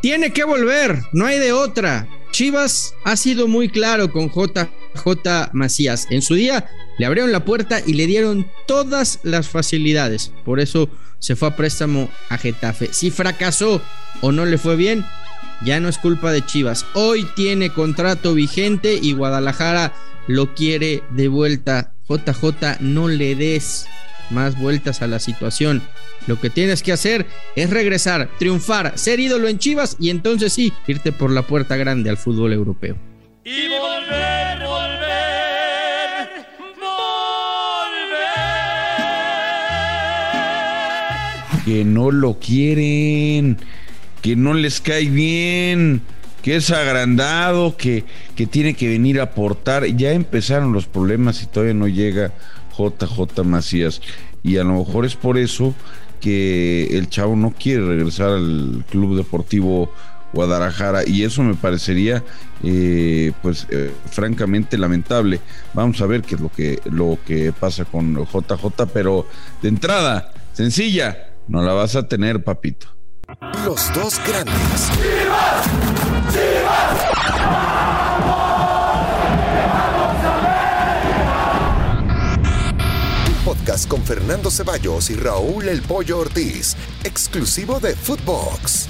Tiene que volver, no hay de otra. Chivas ha sido muy claro con JJ Macías. En su día le abrieron la puerta y le dieron todas las facilidades. Por eso se fue a préstamo a Getafe. Si fracasó o no le fue bien, ya no es culpa de Chivas. Hoy tiene contrato vigente y Guadalajara lo quiere de vuelta. JJ, no le des más vueltas a la situación. Lo que tienes que hacer es regresar, triunfar, ser ídolo en Chivas y entonces sí, irte por la puerta grande al fútbol europeo. Y volver, volver, volver. Que no lo quieren, que no les cae bien, que es agrandado, que, que tiene que venir a aportar. Ya empezaron los problemas y todavía no llega JJ Macías. Y a lo mejor es por eso que el chavo no quiere regresar al Club Deportivo Guadalajara. Y eso me parecería eh, pues eh, francamente lamentable. Vamos a ver qué es lo que lo que pasa con JJ pero de entrada sencilla no la vas a tener papito. Los dos grandes con Fernando Ceballos y Raúl El Pollo Ortiz, exclusivo de Footbox.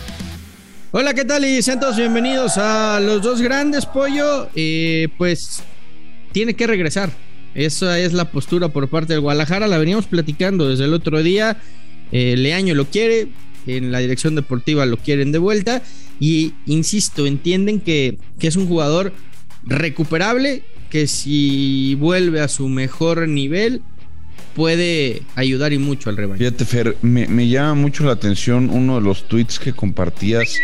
Hola, ¿qué tal? Y sean bienvenidos a los dos grandes, Pollo. Pues tiene que regresar. Esa es la postura por parte del Guadalajara. La veníamos platicando desde el otro día. Eh, Leaño lo quiere, en la dirección deportiva lo quieren de vuelta. Y insisto, entienden que, que es un jugador recuperable, que si vuelve a su mejor nivel, puede ayudar y mucho al rebaño. Fíjate, Fer, me, llama mucho la atención uno de los tweets que compartías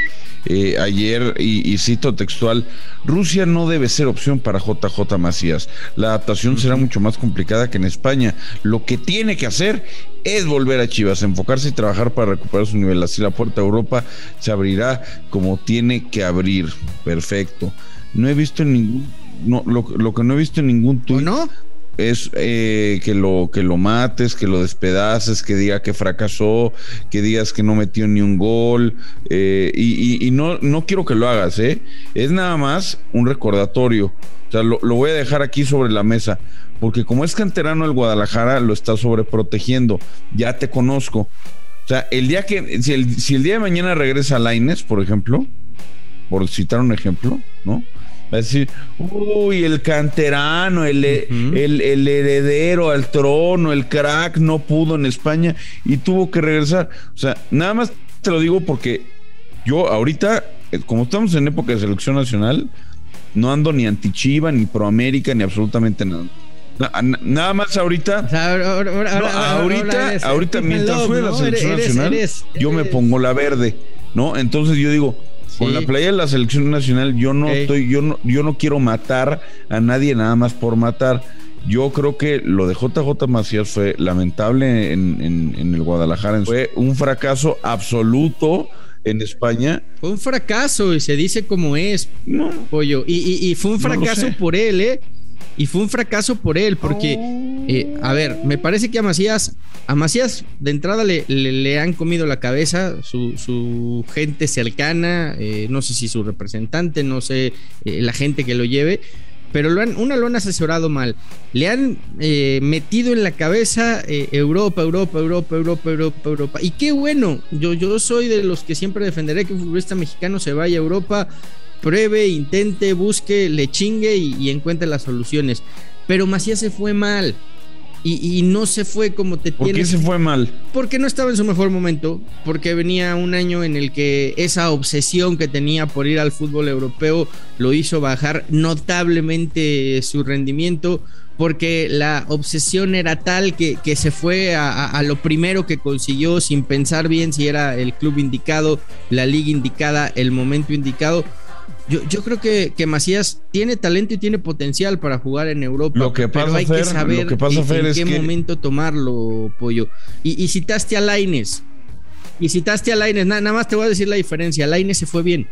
eh, ayer y, cito textual, Rusia no debe ser opción para JJ Macías. La adaptación será mucho más complicada que en España. Lo que tiene que hacer es volver a Chivas, enfocarse y trabajar para recuperar su nivel. Así la puerta a Europa se abrirá como tiene que abrir. Perfecto. No he visto ningún... No, lo, que no he visto en ningún tuit ¿No? Es eh, que lo que lo mates, que lo despedaces, que diga que fracasó, que digas que no metió ni un gol eh, y, no, no quiero que lo hagas, ¿eh? Es nada más un recordatorio. O sea, lo, voy a dejar aquí sobre la mesa, porque como es canterano el Guadalajara, lo está sobreprotegiendo. Ya te conozco. O sea, el día que, si el, si el día de mañana regresa Laines, por ejemplo, por citar un ejemplo, ¿no? Va a decir, uy, el canterano, el, el, heredero al trono, el crack, no pudo en España y tuvo que regresar. O sea, nada más te lo digo porque yo ahorita, eh, como estamos en época de selección nacional, no ando ni anti-Chiva, ni pro América, ni absolutamente nada. Nada más ahorita. ahorita, ahorita, mientras fue la selección nacional, yo me pongo la verde, ¿no? Entonces yo digo, con la playa de la selección nacional, yo no estoy, yo no, yo no quiero matar a nadie nada más por matar. Yo creo que lo de JJ Macías fue lamentable en, el Guadalajara. Fue un fracaso absoluto en España. Fue un fracaso y se dice como es, no, pollo. Y, fue un fracaso por él, ¿eh? Y fue un fracaso por él, porque, eh, a ver, me parece que a Macías, a Macías de entrada le, le, han comido la cabeza su, gente cercana, eh, no sé si su representante, no sé eh, la gente que lo lleve, pero lo han, una lo han asesorado mal. Le han metido en la cabeza Europa, Europa, Europa, Europa, Europa, Europa. Y qué bueno, yo, yo soy de los que siempre defenderé que un futbolista mexicano se vaya a Europa pruebe, intente, busque, le chingue y, encuentre las soluciones. Pero Macías se fue mal. Y, no se fue como te ¿Por qué se fue mal? Porque no estaba en su mejor momento, porque venía un año en el que esa obsesión que tenía por ir al fútbol europeo lo hizo bajar notablemente su rendimiento, porque la obsesión era tal que, que se fue a, a, lo primero que consiguió sin pensar bien si era el club indicado, la liga indicada, el momento indicado yo, yo creo que, que, Macías tiene talento y tiene potencial para jugar en Europa. Lo que pasa, pero hay que saber en, qué momento tomarlo, Pollo. Y, citaste a Laines. y citaste a Laines, nada más te voy a decir la diferencia. Laines se fue bien.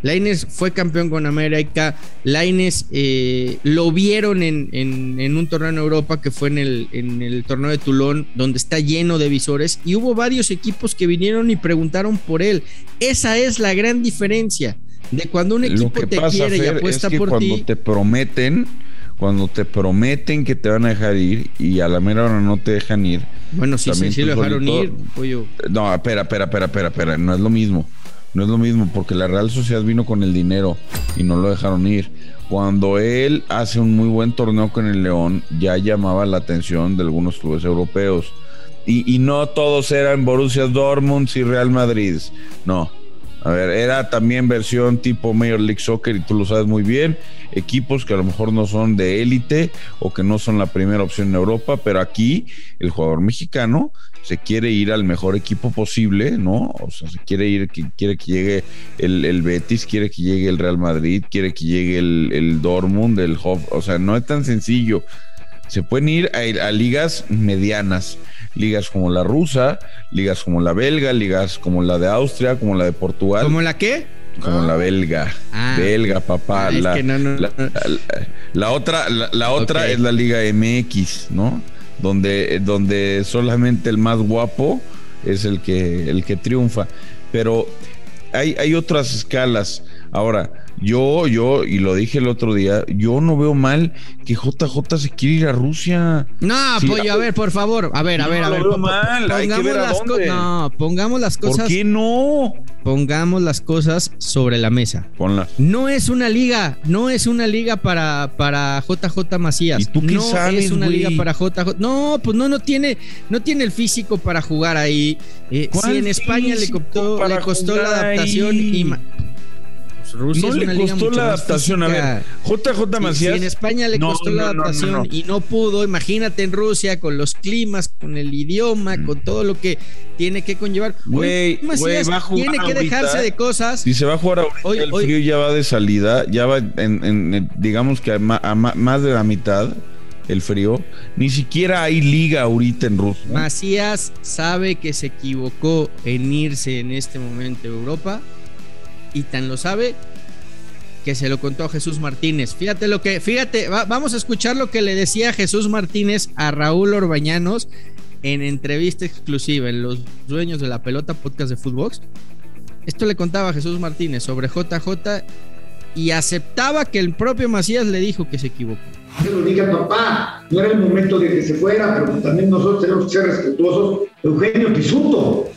Laines fue campeón con América. Laines eh, lo vieron en, un torneo en Europa que fue en el, en el torneo de Tulón, donde está lleno de visores. Y hubo varios equipos que vinieron y preguntaron por él. Esa es la gran diferencia de cuando un equipo te quiere y apuesta por cuando te prometen, cuando te prometen que te van a dejar ir y a la mera hora no te dejan ir. Bueno, sí, sí, sí lo dejaron ir, pollo. No, espera, espera, espera, espera, espera, no es lo mismo. No es lo mismo porque la Real Sociedad vino con el dinero y no lo dejaron ir. Cuando él hace un muy buen torneo con el León, ya llamaba la atención de algunos clubes europeos. Y, y no todos eran Borussia Dortmund y Real Madrid. No, a ver, era también versión tipo Major League Soccer y tú lo sabes muy bien. Equipos que a lo mejor no son de élite o que no son la primera opción en Europa, pero aquí el jugador mexicano se quiere ir al mejor equipo posible, ¿no? O sea, se quiere ir, quiere que llegue el, Betis, quiere que llegue el Real Madrid, quiere que llegue el, el Dortmund, el Hof. O sea, no es tan sencillo. Se pueden ir a ligas medianas ligas como la rusa, ligas como la belga, ligas como la de Austria, como la de Portugal. ¿Como la qué? Como la belga. Ah. belga, papá. la, la, otra, la, otra es la Liga MX, ¿no? Donde, donde solamente el más guapo es el que, el que triunfa. Pero hay, hay otras escalas. Ahora, yo, yo, y lo dije el otro día, yo no veo mal que JJ se quiera ir a Rusia. No, pollo, a ver, por favor. A ver, a ver, a ver. No veo mal, hay que ver a dónde. No, pongamos las cosas. ¿Por qué no? Pongamos las cosas sobre la mesa. Ponlas. No es una liga, no es una liga para, para JJ Macías. ¿Y tú qué no sabes, es una liga para JJ. No, pues no, no tiene, no tiene el físico para jugar ahí. Eh, si en España le costó, le costó la adaptación y Rusia no le costó la adaptación. A ver, JJ Macías. Si, en España le costó la adaptación y no pudo, imagínate en Rusia con los climas, con el idioma, con todo lo que tiene que conllevar. Güey, a jugar Tiene que dejarse de cosas. Si se va a jugar ahorita, hoy, el frío ya va de salida, ya va en, digamos que a, más de la mitad el frío. Ni siquiera hay liga ahorita en Rusia. Macías sabe que se equivocó en irse en este momento a Europa y tan lo sabe que se lo contó Jesús Martínez. Fíjate lo que, fíjate, vamos a escuchar lo que le decía Jesús Martínez a Raúl Orbañanos en entrevista exclusiva en Los Dueños de la Pelota podcast de Footbox. Esto le contaba Jesús Martínez sobre JJ y aceptaba que el propio Macías le dijo que se equivocó. Se lo dije papá, no era el momento de que se fuera, pero también nosotros tenemos que ser respetuosos. Eugenio Pisuto,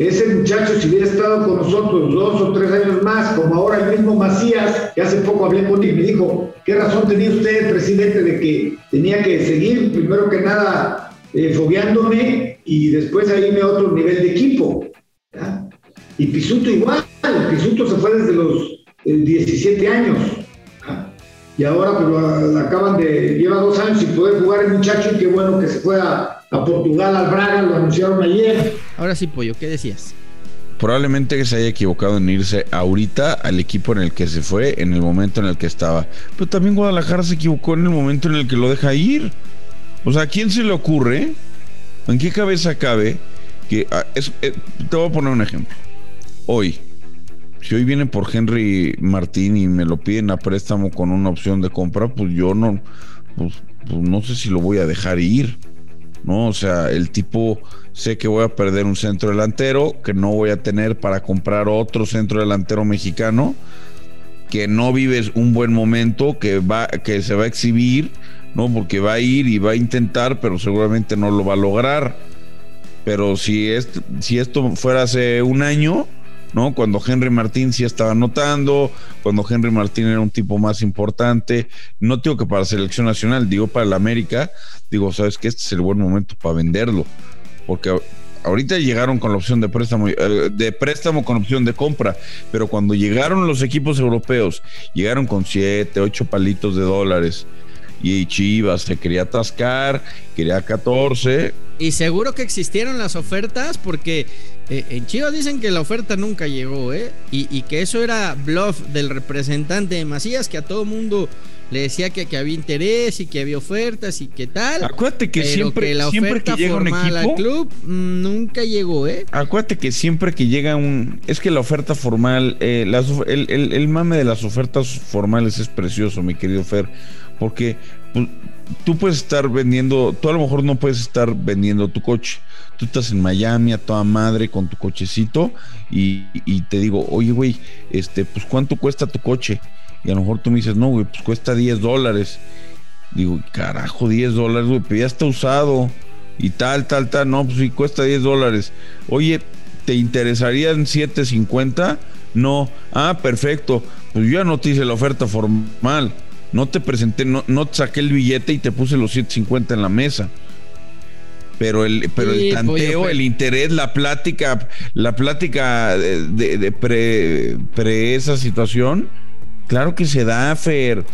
ese muchacho, si hubiera estado con nosotros dos o tres años más, como ahora el mismo Macías, que hace poco hablé con él y me dijo, ¿qué razón tenía usted, presidente, de que tenía que seguir, primero que nada, eh, y después a irme a otro nivel de equipo? Y Pisuto igual, Pisuto se fue desde los 17 años. Y ahora pues, acaban de, lleva dos años sin poder jugar el muchacho y qué bueno que se fue a, a Portugal, al Braga, lo anunciaron ayer. Ahora sí, Pollo, ¿qué decías? Probablemente que se haya equivocado en irse ahorita al equipo en el que se fue, en el momento en el que estaba. Pero también Guadalajara se equivocó en el momento en el que lo deja ir. O sea, ¿a quién se le ocurre? ¿En qué cabeza cabe? Que ah, eh, te voy a poner un ejemplo. Hoy, si hoy vienen por Henry Martín y me lo piden a préstamo con una opción de compra, pues yo no, pues, pues no sé si lo voy a dejar ir. O sea, el tipo sé que voy a perder un centro delantero, que no voy a tener para comprar otro centro delantero mexicano, que no vives un buen momento, que va, que se va a exhibir, ¿no? Porque va a ir y va a intentar, pero seguramente no lo va a lograr. Pero si, si esto fuera hace un año, ¿no? Cuando Henry Martín sí estaba anotando, cuando Henry Martín era un tipo más importante, no digo que para la selección nacional, digo para la América, digo, sabes que este es el buen momento para venderlo, porque ahorita llegaron con la opción de préstamo, eh, de préstamo con opción de compra, pero cuando llegaron los equipos europeos, llegaron con siete, ocho palitos de dólares y Chivas se quería atascar, quería 14. Y seguro que existieron las ofertas porque eh, en Chivas dicen que la oferta nunca llegó, ¿eh? Y, que eso era bluff del representante de Macías que a todo mundo le decía que, que había interés y que había ofertas y que tal. Acuérdate que siempre, la siempre que llega un equipo al club mm, nunca llegó, ¿eh? Acuérdate que siempre que llega un es que la oferta formal, eh, el, el, mame de las ofertas formales es precioso, mi querido Fer, porque pues, tú puedes estar vendiendo, tú a lo mejor no puedes estar vendiendo tu coche. Tú estás en Miami a toda madre con tu cochecito y, te digo, oye, güey, este, pues ¿cuánto cuesta tu coche? Y a lo mejor tú me dices, no, güey, pues cuesta 10 dólares. Digo, carajo, 10 dólares, güey, pero ya está usado. Y tal, tal, tal. No, pues sí, cuesta 10 dólares. Oye, ¿te interesarían 7.50? No. Ah, perfecto. Pues yo ya no te hice la oferta formal. No te presenté, no, no te saqué el billete y te puse los 7.50 en la mesa pero el, pero el tanteo, el interés, la plática, la plática de, de pre, pre, esa situación, Claro que se da, Fer.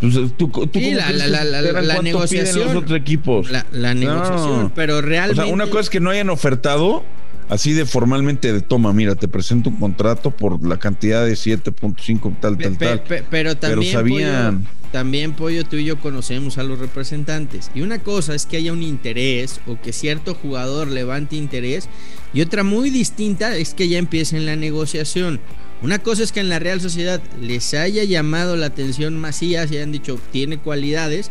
Pues, ¿Tú, tú, sí, la, la, la, negociación. los otros equipos? La, negociación, pero realmente. O sea, una cosa es que no hayan ofertado así de formalmente de toma, mira, te presento un contrato por la cantidad de 7.5 tal, tal, tal. pero también, sabían... también, Pollo, tú y yo conocemos a los representantes. Y una cosa es que haya un interés o que cierto jugador levante interés. Y otra muy distinta es que ya empiecen la negociación. Una cosa es que en la Real Sociedad les haya llamado la atención Macías y hayan dicho tiene cualidades.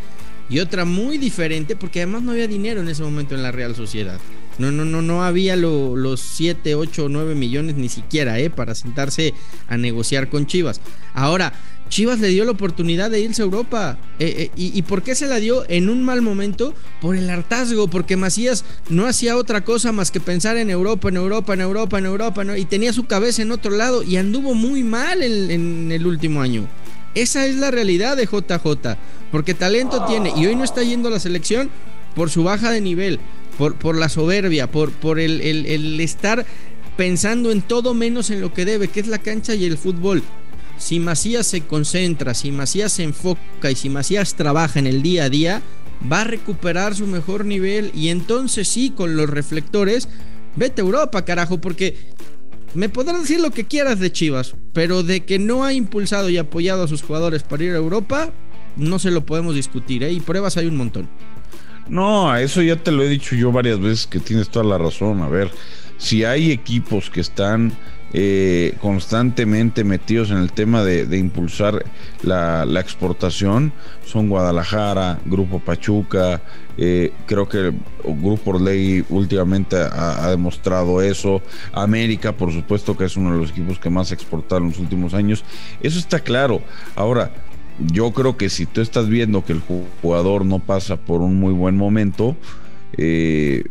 Y otra muy diferente, porque además no había dinero en ese momento en la Real Sociedad. No, no, no, no había los 7, 8 o 9 millones ni siquiera, ¿eh? Para sentarse a negociar con Chivas. Ahora, Chivas le dio la oportunidad de irse a Europa. Eh, eh, y, por qué se la dio en un mal momento? Por el hartazgo, porque Macías no hacía otra cosa más que pensar en Europa, en Europa, en Europa, en Europa, y tenía su cabeza en otro lado y anduvo muy mal en, el último año. Esa es la realidad de JJ, porque talento tiene y hoy no está yendo a la selección por su baja de nivel, por, por la soberbia, por, por el, el estar pensando en todo menos en lo que debe, que es la cancha y el fútbol si Macías se concentra, si Macías se enfoca y si Macías trabaja en el día a día, va a recuperar su mejor nivel y entonces sí, con los reflectores, vete a Europa, carajo, porque me podrán decir lo que quieras de Chivas, pero de que no ha impulsado y apoyado a sus jugadores para ir a Europa, no se lo podemos discutir, ¿eh? y pruebas hay un montón. No, eso ya te lo he dicho yo varias veces que tienes toda la razón. A ver, si hay equipos que están eh, constantemente metidos en el tema de, impulsar la, exportación son Guadalajara, Grupo Pachuca, eh, creo que Grupo Orley últimamente ha, demostrado eso, América por supuesto que es uno de los equipos que más exportaron en los últimos años, eso está claro. Ahora, yo creo que si tú estás viendo que el jugador no pasa por un muy buen momento, eh,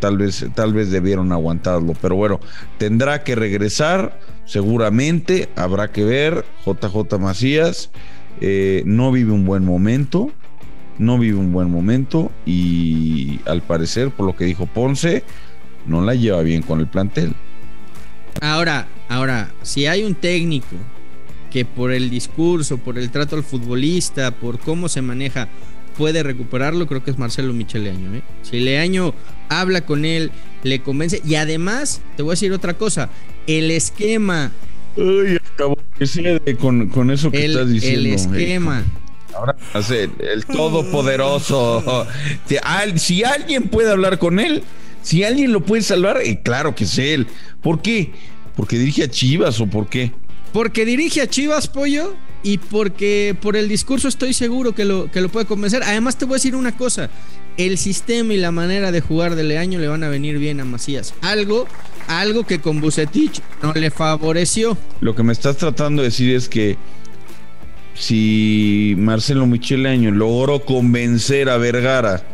tal vez tal vez debieron aguantarlo pero bueno tendrá que regresar seguramente habrá que ver JJ Macías eh, no vive un buen momento no vive un buen momento y al parecer por lo que dijo Ponce no la lleva bien con el plantel. Ahora ahora si hay un técnico que por el discurso por el trato al futbolista por cómo se maneja puede recuperarlo, creo que es Marcelo Micheleaño. ¿eh? Si Leaño habla con él, le convence. Y además, te voy a decir otra cosa: el esquema. Uy, acabó con, con eso que estás diciendo. El esquema. Ahora el, todopoderoso. Si alguien puede hablar con él, si alguien lo puede salvar, eh, claro que es él. ¿Por qué? ¿Porque dirige a Chivas o por qué? Porque dirige a Chivas, pollo y porque por el discurso estoy seguro que lo, que lo puede convencer. Además te voy a decir una cosa, el sistema y la manera de jugar de Leaño le van a venir bien a Macías. Algo, algo que con Bucetich no le favoreció. Lo que me estás tratando de decir es que si Marcelo Micheleaño logró convencer a Vergara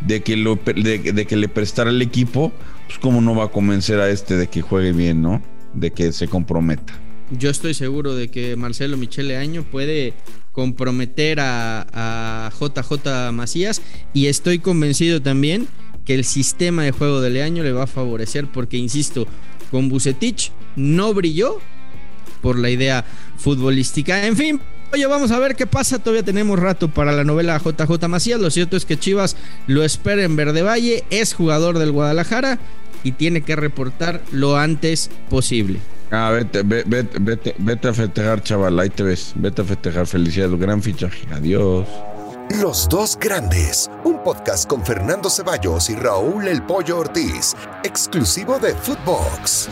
de que, le prestara el equipo, pues cómo no va a convencer a este de que juegue bien, ¿no? De que se comprometa yo estoy seguro de que Marcelo Michele Año puede comprometer a, JJ Macías y estoy convencido también que el sistema de juego de Leaño le va a favorecer porque, insisto, con Bucetich no brilló por la idea futbolística. En fin, oye, vamos a ver qué pasa. Todavía tenemos rato para la novela JJ Macías. Lo cierto es que Chivas lo espera en Verde Valle, es jugador del Guadalajara y tiene que reportar lo antes posible. Ah, vete, vete, vete, vete a festejar, chaval. Ahí te ves. Vete a festejar. Felicidades, gran fichaje. Adiós. Los dos grandes, un podcast con Fernando Ceballos y Raúl El Pollo Ortiz, exclusivo de Footbox.